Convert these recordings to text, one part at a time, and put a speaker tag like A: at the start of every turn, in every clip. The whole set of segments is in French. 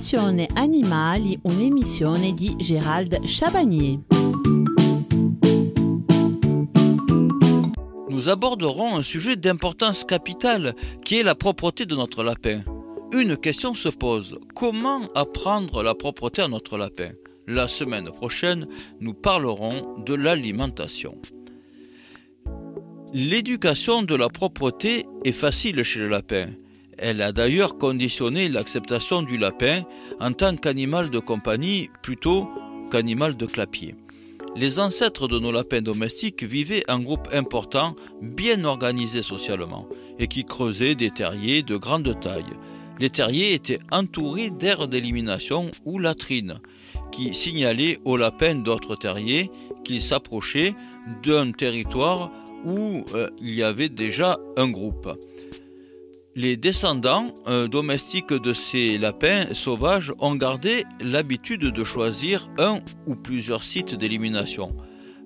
A: Passione Animali, un'emissione di Gérald Chabagnier.
B: Nous aborderons un sujet d'importance capitale qui est la propreté de notre lapin. Une question se pose, comment apprendre la propreté à notre lapin? La semaine prochaine, nous parlerons de l'alimentation. L'éducation de la propreté est facile chez le lapin. Elle a d'ailleurs conditionné l'acceptation du lapin en tant qu'animal de compagnie plutôt qu'animal de clapier. Les ancêtres de nos lapins domestiques vivaient en groupe important, bien organisé socialement, et qui creusaient des terriers de grande taille. Les terriers étaient entourés d'aires d'élimination ou latrines, qui signalaient aux lapins d'autres terriers qu'ils s'approchaient d'un territoire où euh, il y avait déjà un groupe. Les descendants domestiques de ces lapins sauvages ont gardé l'habitude de choisir un ou plusieurs sites d'élimination.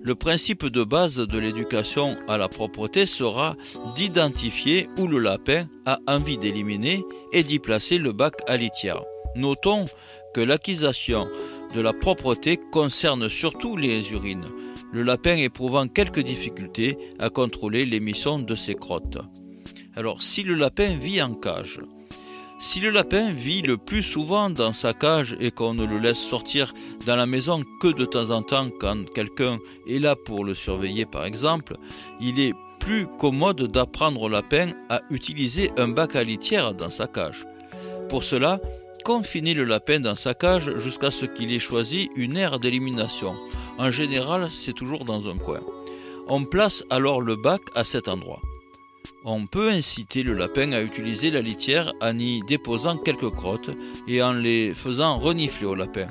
B: Le principe de base de l'éducation à la propreté sera d'identifier où le lapin a envie d'éliminer et d'y placer le bac à litière. Notons que l'acquisition de la propreté concerne surtout les urines le lapin éprouvant quelques difficultés à contrôler l'émission de ses crottes. Alors, si le lapin vit en cage, si le lapin vit le plus souvent dans sa cage et qu'on ne le laisse sortir dans la maison que de temps en temps quand quelqu'un est là pour le surveiller par exemple, il est plus commode d'apprendre au lapin à utiliser un bac à litière dans sa cage. Pour cela, confinez le lapin dans sa cage jusqu'à ce qu'il ait choisi une aire d'élimination. En général, c'est toujours dans un coin. On place alors le bac à cet endroit. On peut inciter le lapin à utiliser la litière en y déposant quelques crottes et en les faisant renifler au lapin.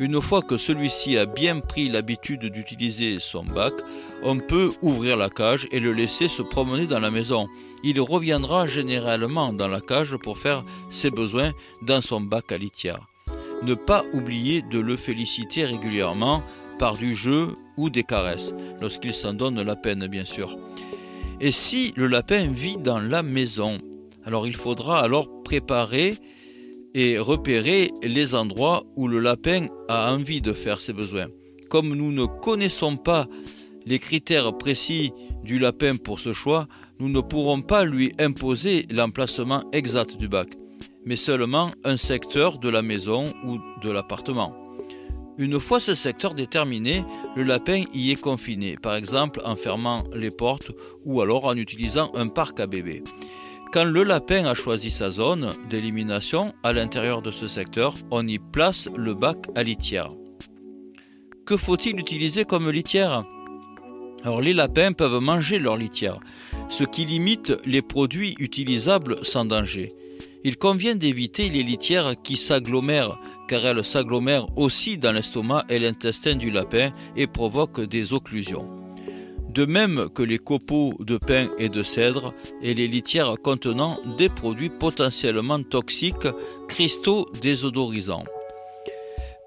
B: Une fois que celui-ci a bien pris l'habitude d'utiliser son bac, on peut ouvrir la cage et le laisser se promener dans la maison. Il reviendra généralement dans la cage pour faire ses besoins dans son bac à litière. Ne pas oublier de le féliciter régulièrement par du jeu ou des caresses, lorsqu'il s'en donne la peine bien sûr. Et si le lapin vit dans la maison, alors il faudra alors préparer et repérer les endroits où le lapin a envie de faire ses besoins. Comme nous ne connaissons pas les critères précis du lapin pour ce choix, nous ne pourrons pas lui imposer l'emplacement exact du bac, mais seulement un secteur de la maison ou de l'appartement. Une fois ce secteur déterminé, le lapin y est confiné, par exemple en fermant les portes ou alors en utilisant un parc à bébés. Quand le lapin a choisi sa zone d'élimination à l'intérieur de ce secteur, on y place le bac à litière. Que faut-il utiliser comme litière? Alors les lapins peuvent manger leur litière, ce qui limite les produits utilisables sans danger. Il convient d'éviter les litières qui s'agglomèrent car elles s'agglomèrent aussi dans l'estomac et l'intestin du lapin et provoquent des occlusions. De même que les copeaux de pin et de cèdre et les litières contenant des produits potentiellement toxiques, cristaux désodorisants.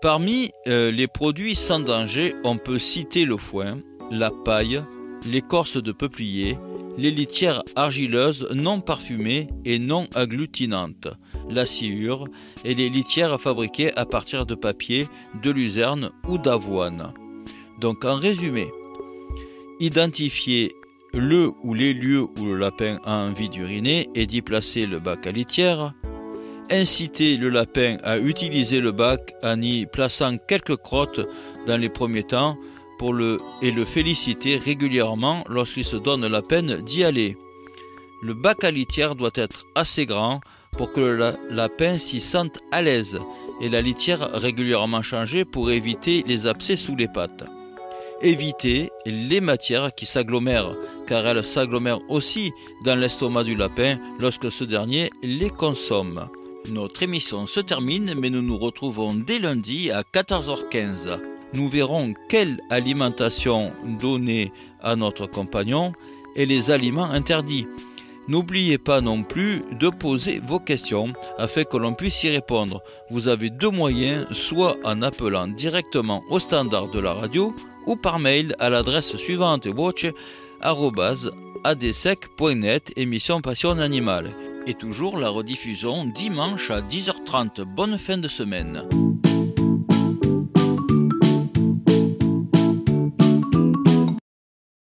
B: Parmi euh, les produits sans danger, on peut citer le foin, la paille, l'écorce de peuplier, les litières argileuses non parfumées et non agglutinantes, la sciure et les litières fabriquées à partir de papier, de luzerne ou d'avoine. Donc en résumé, identifier le ou les lieux où le lapin a envie d'uriner et d'y placer le bac à litière, inciter le lapin à utiliser le bac en y plaçant quelques crottes dans les premiers temps et le féliciter régulièrement lorsqu'il se donne la peine d'y aller. Le bac à litière doit être assez grand pour que le lapin s'y sente à l'aise et la litière régulièrement changée pour éviter les abcès sous les pattes. Éviter les matières qui s'agglomèrent car elles s'agglomèrent aussi dans l'estomac du lapin lorsque ce dernier les consomme. Notre émission se termine mais nous nous retrouvons dès lundi à 14h15. Nous verrons quelle alimentation donner à notre compagnon et les aliments interdits. N'oubliez pas non plus de poser vos questions afin que l'on puisse y répondre. Vous avez deux moyens, soit en appelant directement au standard de la radio ou par mail à l'adresse suivante watch.adsec.net émission Passion Animale. et toujours la rediffusion dimanche à 10h30. Bonne fin de semaine.